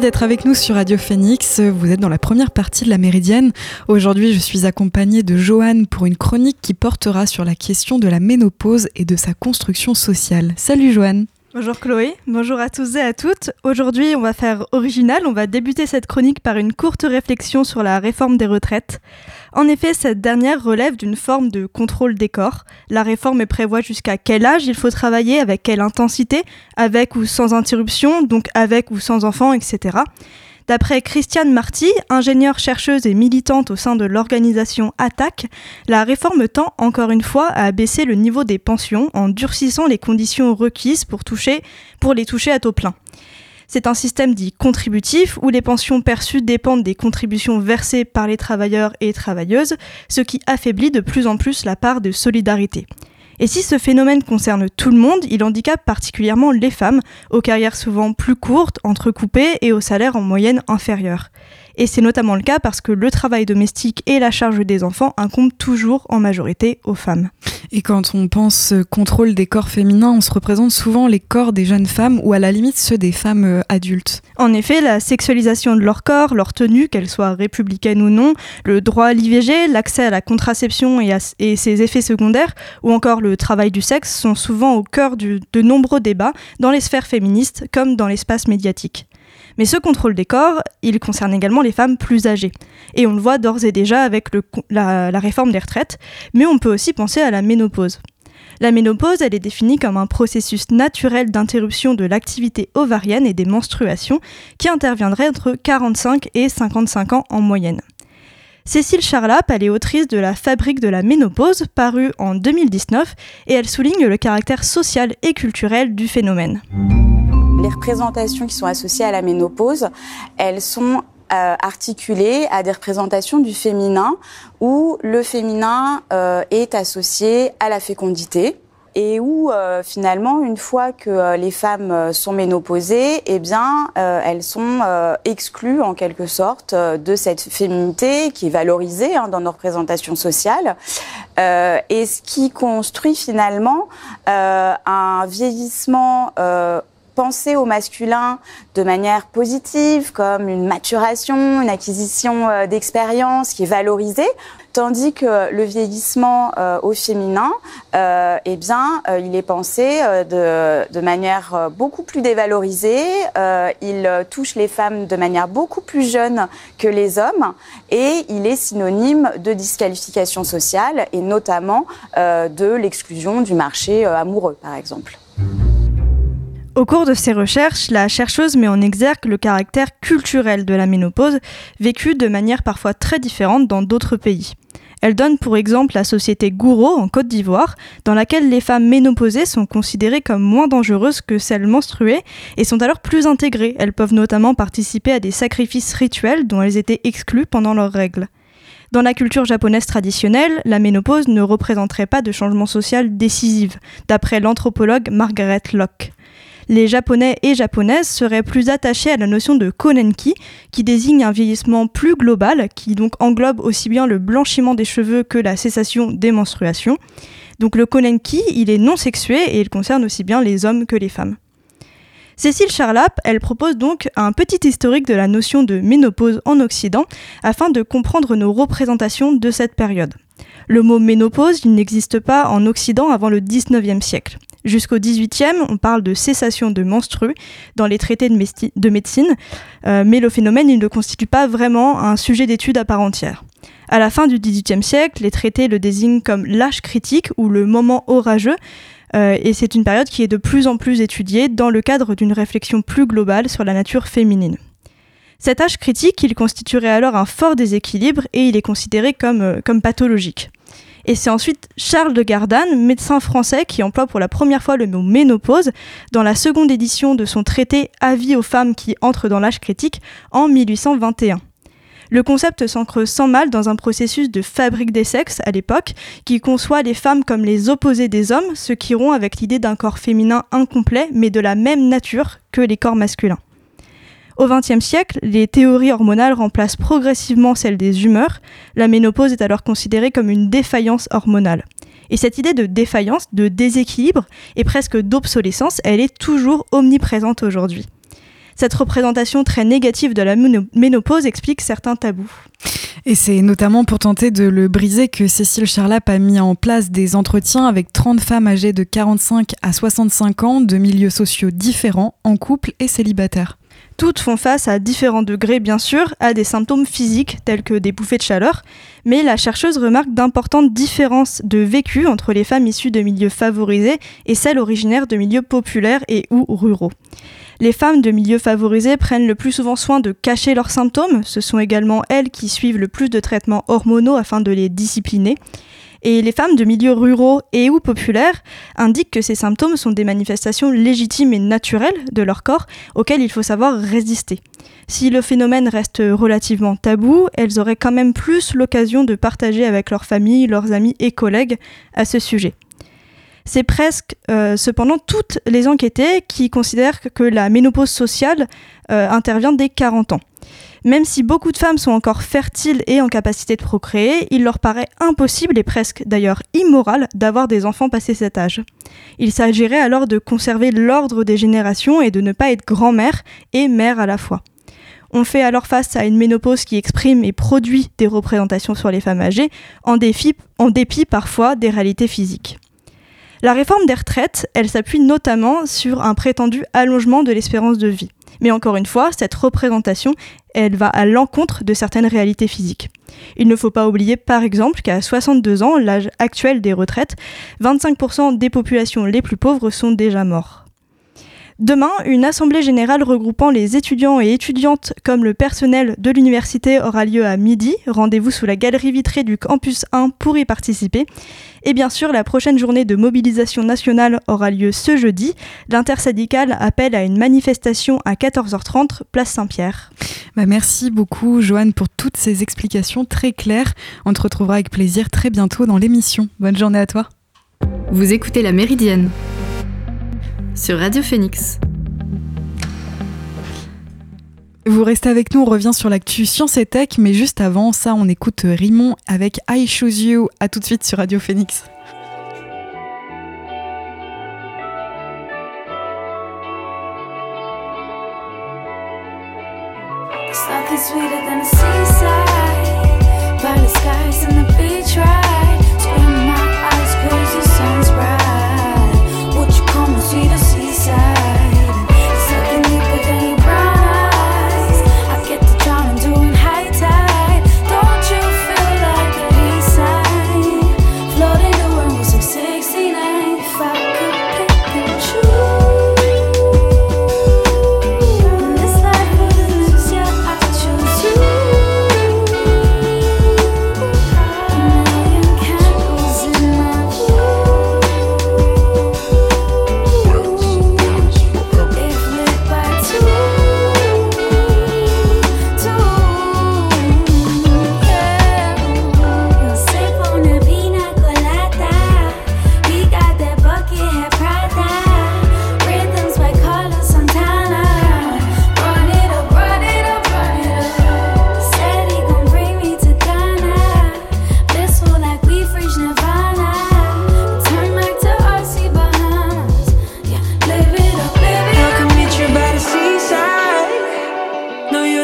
D'être avec nous sur Radio Phoenix. Vous êtes dans la première partie de la Méridienne. Aujourd'hui, je suis accompagnée de Joanne pour une chronique qui portera sur la question de la ménopause et de sa construction sociale. Salut Joanne. Bonjour Chloé, bonjour à tous et à toutes. Aujourd'hui, on va faire original, on va débuter cette chronique par une courte réflexion sur la réforme des retraites. En effet, cette dernière relève d'une forme de contrôle des corps. La réforme prévoit jusqu'à quel âge il faut travailler, avec quelle intensité, avec ou sans interruption, donc avec ou sans enfant, etc. D'après Christiane Marty, ingénieure chercheuse et militante au sein de l'organisation ATTAC, la réforme tend encore une fois à abaisser le niveau des pensions en durcissant les conditions requises pour, pour les toucher à taux plein. C'est un système dit contributif où les pensions perçues dépendent des contributions versées par les travailleurs et travailleuses, ce qui affaiblit de plus en plus la part de solidarité. Et si ce phénomène concerne tout le monde, il handicape particulièrement les femmes, aux carrières souvent plus courtes, entrecoupées et aux salaires en moyenne inférieurs. Et c'est notamment le cas parce que le travail domestique et la charge des enfants incombent toujours en majorité aux femmes. Et quand on pense contrôle des corps féminins, on se représente souvent les corps des jeunes femmes ou à la limite ceux des femmes euh, adultes. En effet, la sexualisation de leur corps, leur tenue, qu'elle soit républicaine ou non, le droit à l'IVG, l'accès à la contraception et, et, ses effets secondaires, ou encore le travail du sexe sont souvent au cœur de nombreux débats dans les sphères féministes comme dans l'espace médiatique. Mais ce contrôle des corps, il concerne également les femmes plus âgées. Et on le voit d'ores et déjà avec la, réforme des retraites, mais on peut aussi penser à la ménopause. La ménopause, elle est définie comme un processus naturel d'interruption de l'activité ovarienne et des menstruations qui interviendrait entre 45 et 55 ans en moyenne. Cécile Charlap, elle est autrice de La fabrique de la ménopause, parue en 2019, et elle souligne le caractère social et culturel du phénomène les représentations qui sont associées à la ménopause, elles sont euh, articulées à des représentations du féminin où le féminin euh, est associé à la fécondité et où euh, finalement une fois que les femmes sont ménopausées, eh bien elles sont exclues en quelque sorte de cette féminité qui est valorisée hein, dans nos représentations sociales et ce qui construit finalement un vieillissement penser au masculin de manière positive, comme une maturation, une acquisition euh, d'expérience qui est valorisée, tandis que le vieillissement euh, au féminin, euh, eh bien, il est pensé de, de, manière beaucoup plus dévalorisée. il touche les femmes de manière beaucoup plus jeune que les hommes, et il est synonyme de disqualification sociale et notamment de l'exclusion du marché amoureux, par exemple. Au cours de ses recherches, la chercheuse met en exergue le caractère culturel de la ménopause, vécu de manière parfois très différente dans d'autres pays. Elle donne pour exemple la société Gouraud en Côte d'Ivoire, dans laquelle les femmes ménopausées sont considérées comme moins dangereuses que celles menstruées et sont alors plus intégrées. Elles peuvent notamment participer à des sacrifices rituels dont elles étaient exclues pendant leurs règles. Dans la culture japonaise traditionnelle, la ménopause ne représenterait pas de changement social décisif, d'après l'anthropologue Margaret Locke les Japonais et Japonaises seraient plus attachés à la notion de konenki, qui désigne un vieillissement plus global, qui donc englobe aussi bien le blanchiment des cheveux que la cessation des menstruations. Donc le konenki, il est non sexué et il concerne aussi bien les hommes que les femmes. Cécile Charlap, elle propose donc un petit historique de la notion de ménopause en Occident afin de comprendre nos représentations de cette période. Le mot ménopause, il n'existe pas en Occident avant le 19e siècle. Jusqu'au 18e, on parle de cessation de menstrues dans les traités de, médecine, euh, mais le phénomène ne constitue pas vraiment un sujet d'étude à part entière. À la fin du XVIIIe siècle, les traités le désignent comme l'âge critique ou le moment orageux, euh, et c'est une période qui est de plus en plus étudiée dans le cadre d'une réflexion plus globale sur la nature féminine. Cet âge critique, il constituerait alors un fort déséquilibre et il est considéré comme, euh, comme pathologique. Et c'est ensuite Charles de Gardanne, médecin français, qui emploie pour la première fois le mot ménopause dans la seconde édition de son traité Avis aux femmes qui entrent dans l'âge critique en 1821. Le concept s'ancre sans mal dans un processus de fabrique des sexes à l'époque, qui conçoit les femmes comme les opposés des hommes, ce qui rompt avec l'idée d'un corps féminin incomplet, mais de la même nature que les corps masculins. Au XXe siècle, les théories hormonales remplacent progressivement celles des humeurs. La ménopause est alors considérée comme une défaillance hormonale. Et cette idée de défaillance, de déséquilibre et presque d'obsolescence, elle est toujours omniprésente aujourd'hui. Cette représentation très négative de la ménopause explique certains tabous. Et c'est notamment pour tenter de le briser que Cécile Charlap a mis en place des entretiens avec 30 femmes âgées de 45 à 65 ans de milieux sociaux différents, en couple et célibataires. Toutes font face à différents degrés, bien sûr, à des symptômes physiques tels que des bouffées de chaleur, mais la chercheuse remarque d'importantes différences de vécu entre les femmes issues de milieux favorisés et celles originaires de milieux populaires et ou ruraux. Les femmes de milieux favorisés prennent le plus souvent soin de cacher leurs symptômes, ce sont également elles qui suivent le plus de traitements hormonaux afin de les discipliner. Et les femmes de milieux ruraux et ou populaires indiquent que ces symptômes sont des manifestations légitimes et naturelles de leur corps auxquelles il faut savoir résister. Si le phénomène reste relativement tabou, elles auraient quand même plus l'occasion de partager avec leur famille, leurs amis et collègues à ce sujet. C'est presque euh, cependant toutes les enquêtées qui considèrent que la ménopause sociale euh, intervient dès 40 ans. Même si beaucoup de femmes sont encore fertiles et en capacité de procréer, il leur paraît impossible et presque d'ailleurs immoral d'avoir des enfants passé cet âge. Il s'agirait alors de conserver l'ordre des générations et de ne pas être grand-mère et mère à la fois. On fait alors face à une ménopause qui exprime et produit des représentations sur les femmes âgées, en en dépit parfois des réalités physiques. La réforme des retraites, elle s'appuie notamment sur un prétendu allongement de l'espérance de vie. Mais encore une fois, cette représentation, elle va à l'encontre de certaines réalités physiques. Il ne faut pas oublier par exemple qu'à 62 ans, l'âge actuel des retraites, 25% des populations les plus pauvres sont déjà morts. Demain, une assemblée générale regroupant les étudiants et étudiantes comme le personnel de l'université aura lieu à midi. Rendez-vous sous la galerie vitrée du campus 1 pour y participer. Et bien sûr, la prochaine journée de mobilisation nationale aura lieu ce jeudi. L'intersyndicale appelle à une manifestation à 14h30, place Saint-Pierre. Bah merci beaucoup, Joanne, pour toutes ces explications très claires. On te retrouvera avec plaisir très bientôt dans l'émission. Bonne journée à toi. Vous écoutez La Méridienne sur Radio Phoenix. Vous restez avec nous, on revient sur l'actu science et tech, mais juste avant ça, on écoute Rimon avec I Choose You. À tout de suite sur Radio Phoenix.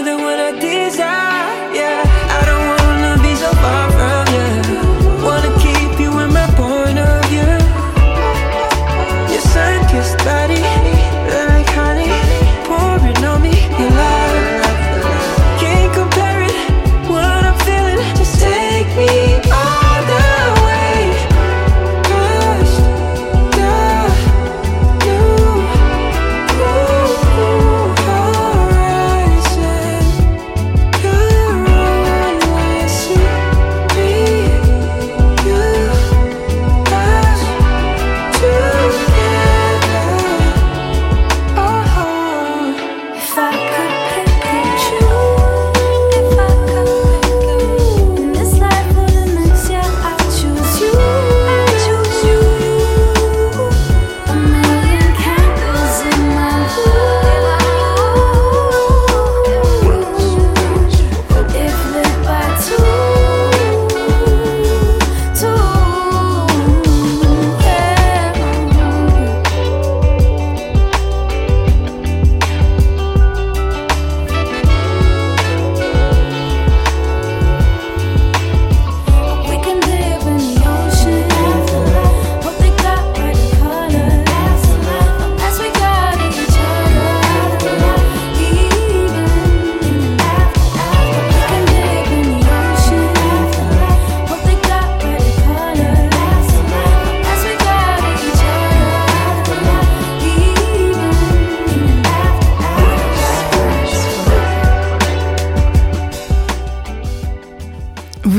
than what I desire.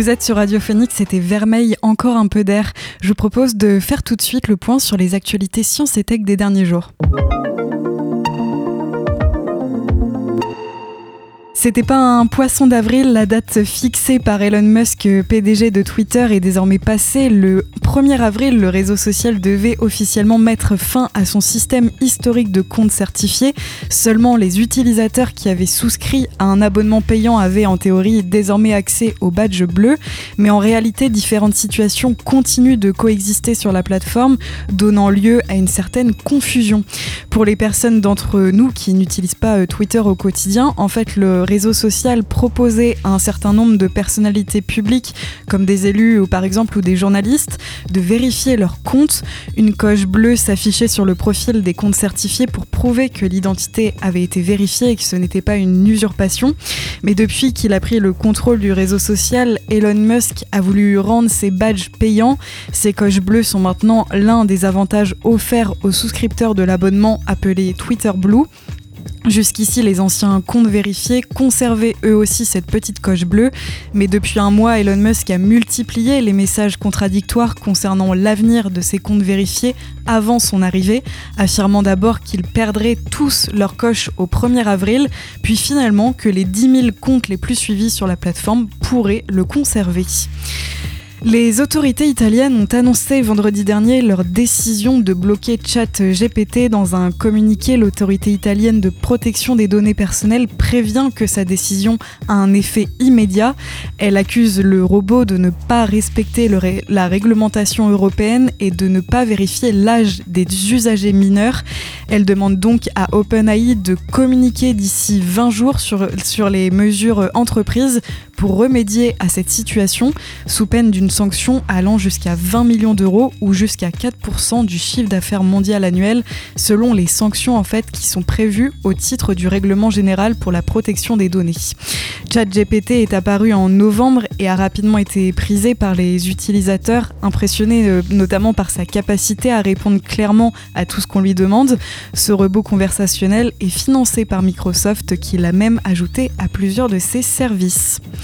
Vous êtes sur Radio Phoenix, c'était Vermeil, encore un peu d'air. Je vous propose de faire tout de suite le point sur les actualités sciences et tech des derniers jours. C'était pas un poisson d'avril, la date fixée par Elon Musk, PDG de Twitter, est désormais passée. Le 1er avril, le réseau social devait officiellement mettre fin à son système historique de comptes certifiés. Seulement les utilisateurs qui avaient souscrit à un abonnement payant avaient en théorie désormais accès au badge bleu, mais en réalité différentes situations continuent de coexister sur la plateforme, donnant lieu à une certaine confusion. Pour les personnes d'entre nous qui n'utilisent pas euh, Twitter au quotidien, en fait le réseau social proposait à un certain nombre de personnalités publiques, comme des élus ou par exemple ou des journalistes, de vérifier leur compte. Une coche bleue s'affichait sur le profil des comptes certifiés pour prouver que l'identité avait été vérifiée et que ce n'était pas une usurpation. Mais depuis qu'il a pris le contrôle du réseau social, Elon Musk a voulu rendre ses badges payants. Ces coches bleues sont maintenant l'un des avantages offerts aux souscripteurs de l'abonnement appelé Twitter Blue. Jusqu'ici, les anciens comptes vérifiés conservaient eux aussi cette petite coche bleue, mais depuis un mois, Elon Musk a multiplié les messages contradictoires concernant l'avenir de ces comptes vérifiés avant son arrivée, affirmant d'abord qu'ils perdraient tous leur coche au 1er avril, puis finalement que les 10 000 comptes les plus suivis sur la plateforme pourraient le conserver. Les autorités italiennes ont annoncé vendredi dernier leur décision de bloquer ChatGPT dans un communiqué. L'autorité italienne de protection des données personnelles prévient que sa décision a un effet immédiat. Elle accuse le robot de ne pas respecter la réglementation européenne et de ne pas vérifier l'âge des usagers mineurs. Elle demande donc à OpenAI de communiquer d'ici 20 jours sur, sur les mesures entreprises pour remédier à cette situation, sous peine d'une sanction allant jusqu'à 20 millions d'euros ou jusqu'à 4% du chiffre d'affaires mondial annuel, selon les sanctions en fait qui sont prévues au titre du règlement général pour la protection des données. ChatGPT est apparu en novembre et a rapidement été prisé par les utilisateurs, impressionnés euh, notamment par sa capacité à répondre clairement à tout ce qu'on lui demande. Ce robot conversationnel est financé par Microsoft qui l'a même ajouté à plusieurs de ses services.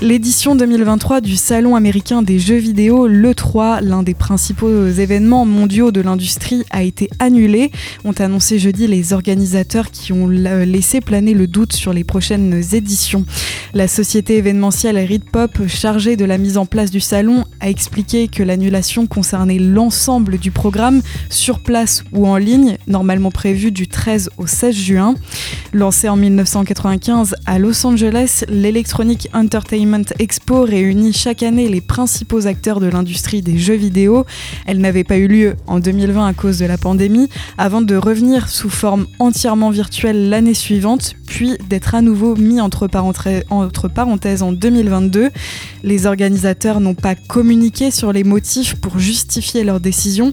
L'édition 2023 du Salon américain des jeux vidéo, l'E3, l'un des principaux événements mondiaux de l'industrie, a été annulée. Ont annoncé jeudi les organisateurs qui ont laissé planer le doute sur les prochaines éditions. La société événementielle Readpop, chargée de la mise en place du salon, a expliqué que l'annulation concernait l'ensemble du programme, sur place ou en ligne, normalement prévu du 13 au 16 juin. Lancé en 1995 à Los Angeles, l'Electronic Entertainment Expo réunit chaque année les principaux acteurs de l'industrie des jeux vidéo. Elle n'avait pas eu lieu en 2020 à cause de la pandémie, avant de revenir sous forme entièrement virtuelle l'année suivante, puis d'être à nouveau mis entre, parenthèses en 2022. Les organisateurs n'ont pas communiqué sur les motifs pour justifier leur décision,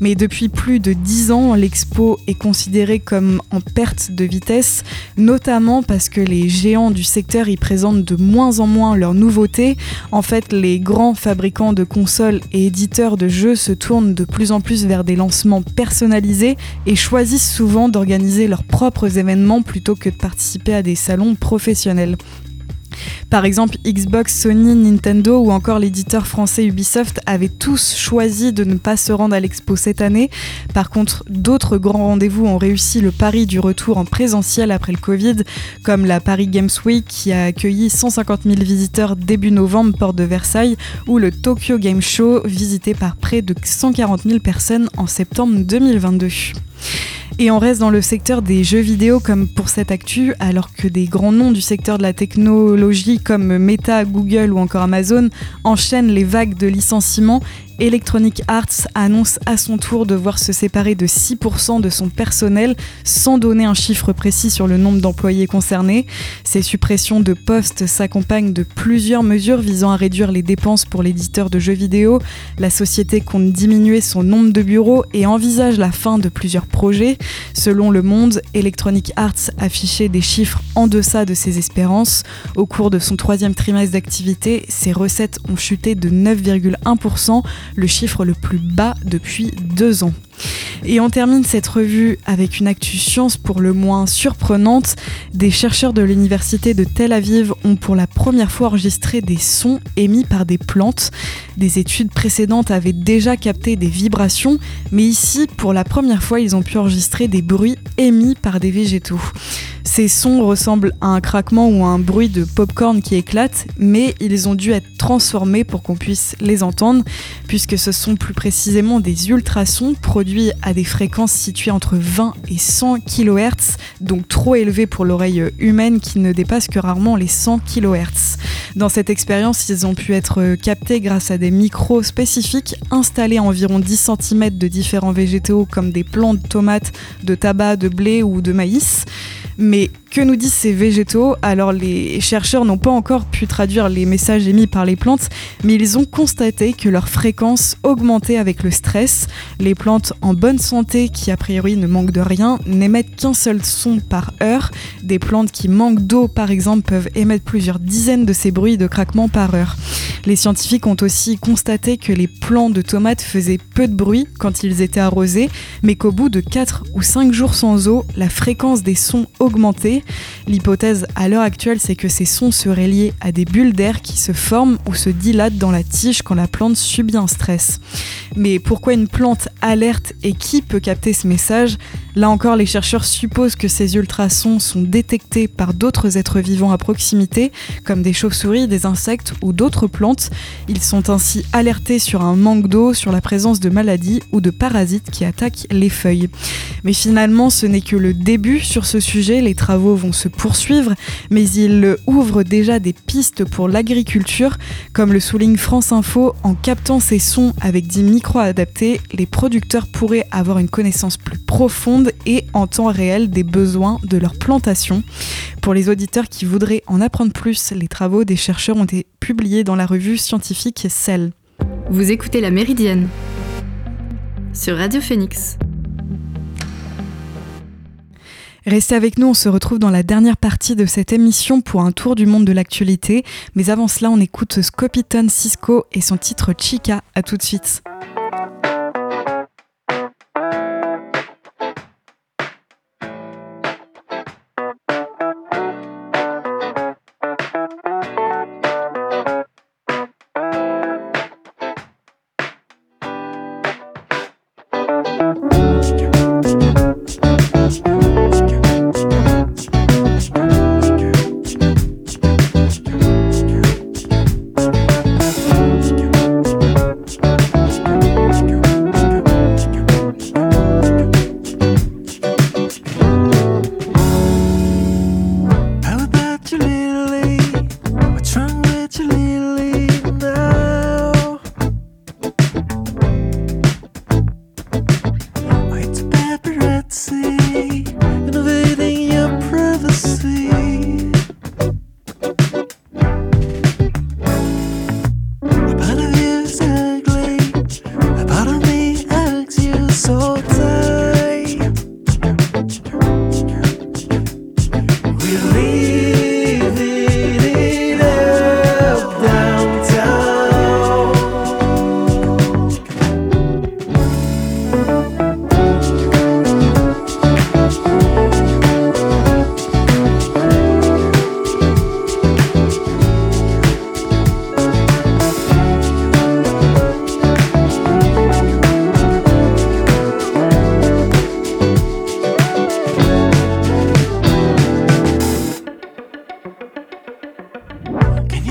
mais depuis plus de 10 ans, l'expo est considérée comme en perte de vitesse, notamment parce que les géants du secteur y présentent de moins en moins leurs nouveautés. En fait, les grands fabricants de consoles et éditeurs de jeux se tournent de plus en plus vers des lancements personnalisés et choisissent souvent d'organiser leurs propres événements plutôt que de participer à des salons professionnels. Par exemple, Xbox, Sony, Nintendo ou encore l'éditeur français Ubisoft avaient tous choisi de ne pas se rendre à l'expo cette année. Par contre, d'autres grands rendez-vous ont réussi le pari du retour en présentiel après le Covid, comme la Paris Games Week qui a accueilli 150 000 visiteurs début novembre, porte de Versailles, ou le Tokyo Game Show, visité par près de 140 000 personnes en septembre 2022. Et on reste dans le secteur des jeux vidéo comme pour cette actu, alors que des grands noms du secteur de la technologie comme Meta, Google ou encore Amazon enchaînent les vagues de licenciements Electronic Arts annonce à son tour devoir se séparer de 6% de son personnel sans donner un chiffre précis sur le nombre d'employés concernés. Ces suppressions de postes s'accompagnent de plusieurs mesures visant à réduire les dépenses pour l'éditeur de jeux vidéo. La société compte diminuer son nombre de bureaux et envisage la fin de plusieurs projets. Selon Le Monde, Electronic Arts affichait des chiffres en deçà de ses espérances. Au cours de son troisième trimestre d'activité, ses recettes ont chuté de 9,1% le chiffre le plus bas depuis deux ans. Et on termine cette revue avec une actu science pour le moins surprenante. Des chercheurs de l'université de Tel Aviv ont pour la première fois enregistré des sons émis par des plantes. Des études précédentes avaient déjà capté des vibrations, mais ici, pour la première fois, ils ont pu enregistrer des bruits émis par des végétaux. Ces sons ressemblent à un craquement ou à un bruit de popcorn qui éclate, mais ils ont dû être transformés pour qu'on puisse les entendre, puisque ce sont plus précisément des ultrasons produits à des fréquences situées entre 20 et 100 kHz, donc trop élevées pour l'oreille humaine qui ne dépasse que rarement les 100 kHz. Dans cette expérience, ils ont pu être captés grâce à des micros spécifiques installés à environ 10 cm de différents végétaux comme des plants de tomates, de tabac, de blé ou de maïs. Mais que nous disent ces végétaux Alors les chercheurs n'ont pas encore pu traduire les messages émis par les plantes, mais ils ont constaté que leur fréquence augmentait avec le stress. Les plantes en bonne santé, qui a priori ne manquent de rien, n'émettent qu'un seul son par heure. Des plantes qui manquent d'eau, par exemple, peuvent émettre plusieurs dizaines de ces bruits de craquement par heure. Les scientifiques ont aussi constaté que les plants de tomates faisaient peu de bruit quand ils étaient arrosés, mais qu'au bout de 4 ou 5 jours sans eau, la fréquence des sons augmentait. L'hypothèse à l'heure actuelle, c'est que ces sons seraient liés à des bulles d'air qui se forment ou se dilatent dans la tige quand la plante subit un stress. Mais pourquoi une plante alerte et qui peut capter ce message? Là encore, les chercheurs supposent que ces ultrasons sont détectés par d'autres êtres vivants à proximité, comme des chauves-souris, des insectes ou d'autres plantes. Ils sont ainsi alertés sur un manque d'eau, sur la présence de maladies ou de parasites qui attaquent les feuilles. Mais finalement, ce n'est que le début sur ce sujet, les travaux vont se poursuivre, mais ils ouvrent déjà des pistes pour l'agriculture, comme le souligne France Info, en captant ces sons avec des micros adaptés, les producteurs pourraient avoir une connaissance plus profonde et en temps réel des besoins de leur plantation. Pour les auditeurs qui voudraient en apprendre plus, les travaux des chercheurs ont été publiés dans la revue scientifique Cell. Vous écoutez La Méridienne sur Radio Phoenix. Restez avec nous, on se retrouve dans la dernière partie de cette émission pour un tour du monde de l'actualité. Mais avant cela, on écoute Scopiton Cisco et son titre Chica. À tout de suite.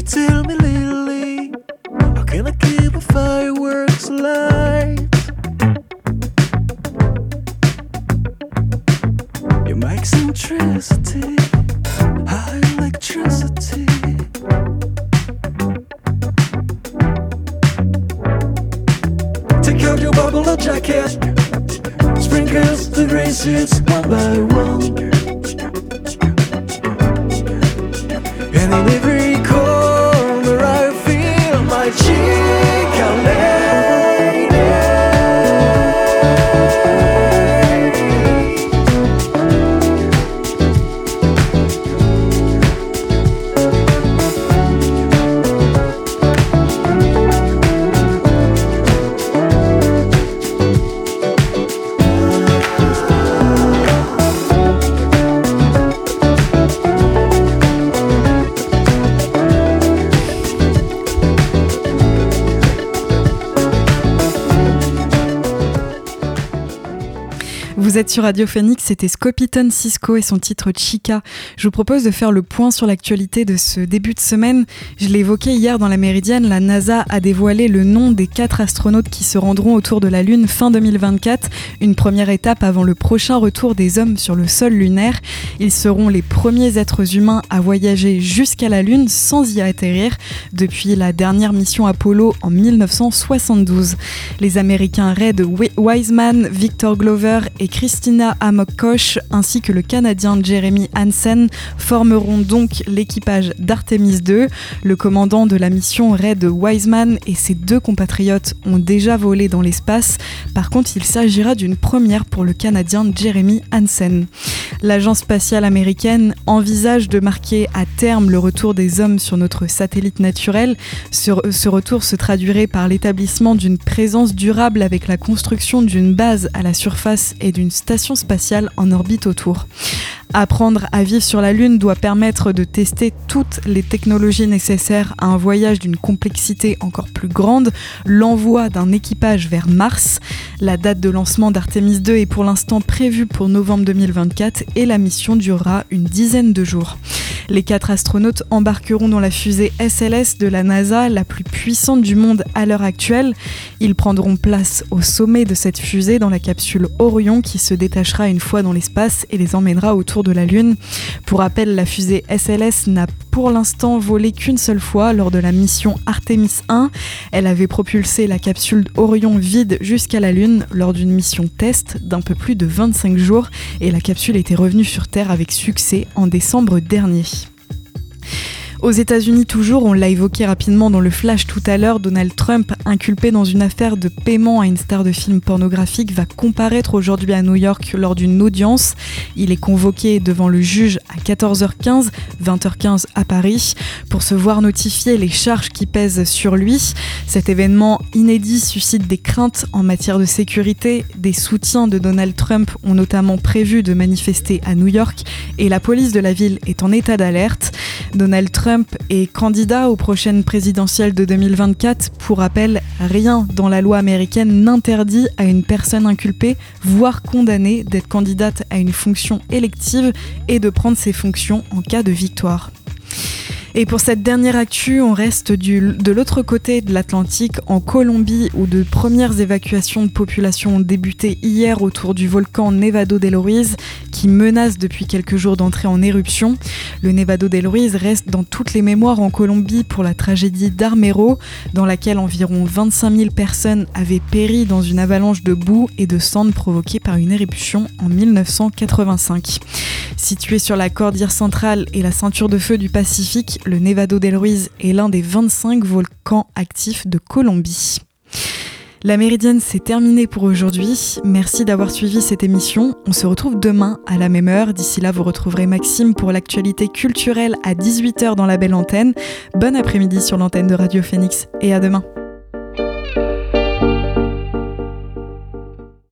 tell me, Lily, how can I keep the fireworks alive? Vous êtes sur Radio Phoenix, c'était Scopiton Cisco et son titre Chica. Je vous propose de faire le point sur l'actualité de ce début de semaine. Je l'ai évoqué hier dans la Méridienne, la NASA a dévoilé le nom des quatre astronautes qui se rendront autour de la Lune fin 2024, une première étape avant le prochain retour des hommes sur le sol lunaire. Ils seront les premiers êtres humains à voyager jusqu'à la Lune sans y atterrir depuis la dernière mission Apollo en 1972. Les Américains Red Wiseman, Victor Glover et Christina Amok-Koch ainsi que le Canadien Jeremy Hansen formeront donc l'équipage d'Artemis 2. Le commandant de la mission Red Wiseman et ses deux compatriotes ont déjà volé dans l'espace. Par contre, il s'agira d'une première pour le Canadien Jeremy Hansen. L'agence spatiale américaine envisage de marquer à terme le retour des hommes sur notre satellite naturel. Ce, retour se traduirait par l'établissement d'une présence durable avec la construction d'une base à la surface et d'une station spatiale en orbite autour. Apprendre à vivre sur la Lune doit permettre de tester toutes les technologies nécessaires à un voyage d'une complexité encore plus grande, l'envoi d'un équipage vers Mars. La date de lancement d'Artemis 2 est pour l'instant prévue pour novembre 2024 et la mission durera une dizaine de jours. Les quatre astronautes embarqueront dans la fusée SLS de la NASA, la plus puissante du monde à l'heure actuelle. Ils prendront place au sommet de cette fusée dans la capsule Orion qui se détachera une fois dans l'espace et les emmènera autour de la Lune. Pour rappel, la fusée SLS n'a pour l'instant volé qu'une seule fois lors de la mission Artemis 1. Elle avait propulsé la capsule Orion vide jusqu'à la Lune lors d'une mission test d'un peu plus de 25 jours et la capsule était revenue sur Terre avec succès en décembre dernier. Aux États-Unis toujours, on l'a évoqué rapidement dans le flash tout à l'heure, Donald Trump, inculpé dans une affaire de paiement à une star de film pornographique, va comparaître aujourd'hui à New York lors d'une audience. Il est convoqué devant le juge à 14h15, 20h15 à Paris, pour se voir notifier les charges qui pèsent sur lui. Cet événement inédit suscite des craintes en matière de sécurité. Des soutiens de Donald Trump ont notamment prévu de manifester à New York et la police de la ville est en état d'alerte. Donald Trump est candidat aux prochaines présidentielles de 2024. Pour rappel, rien dans la loi américaine n'interdit à une personne inculpée, voire condamnée, d'être candidate à une fonction élective et de prendre ses fonctions en cas de victoire. Et pour cette dernière actu, on reste de l'autre côté de l'Atlantique, en Colombie, où de premières évacuations de population ont débuté hier autour du volcan Nevado del Ruiz, qui menace depuis quelques jours d'entrer en éruption. Le Nevado del Ruiz reste dans toutes les mémoires en Colombie pour la tragédie d'Armero, dans laquelle environ 25 000 personnes avaient péri dans une avalanche de boue et de cendres provoquée par une éruption en 1985. Situé sur la cordillère centrale et la ceinture de feu du Pacifique, le Nevado del Ruiz est l'un des 25 volcans actifs de Colombie. La Méridienne, c'est terminé pour aujourd'hui. Merci d'avoir suivi cette émission. On se retrouve demain à la même heure. D'ici là, vous retrouverez Maxime pour l'actualité culturelle à 18h dans la belle antenne. Bon après-midi sur l'antenne de Radio Phoenix et à demain.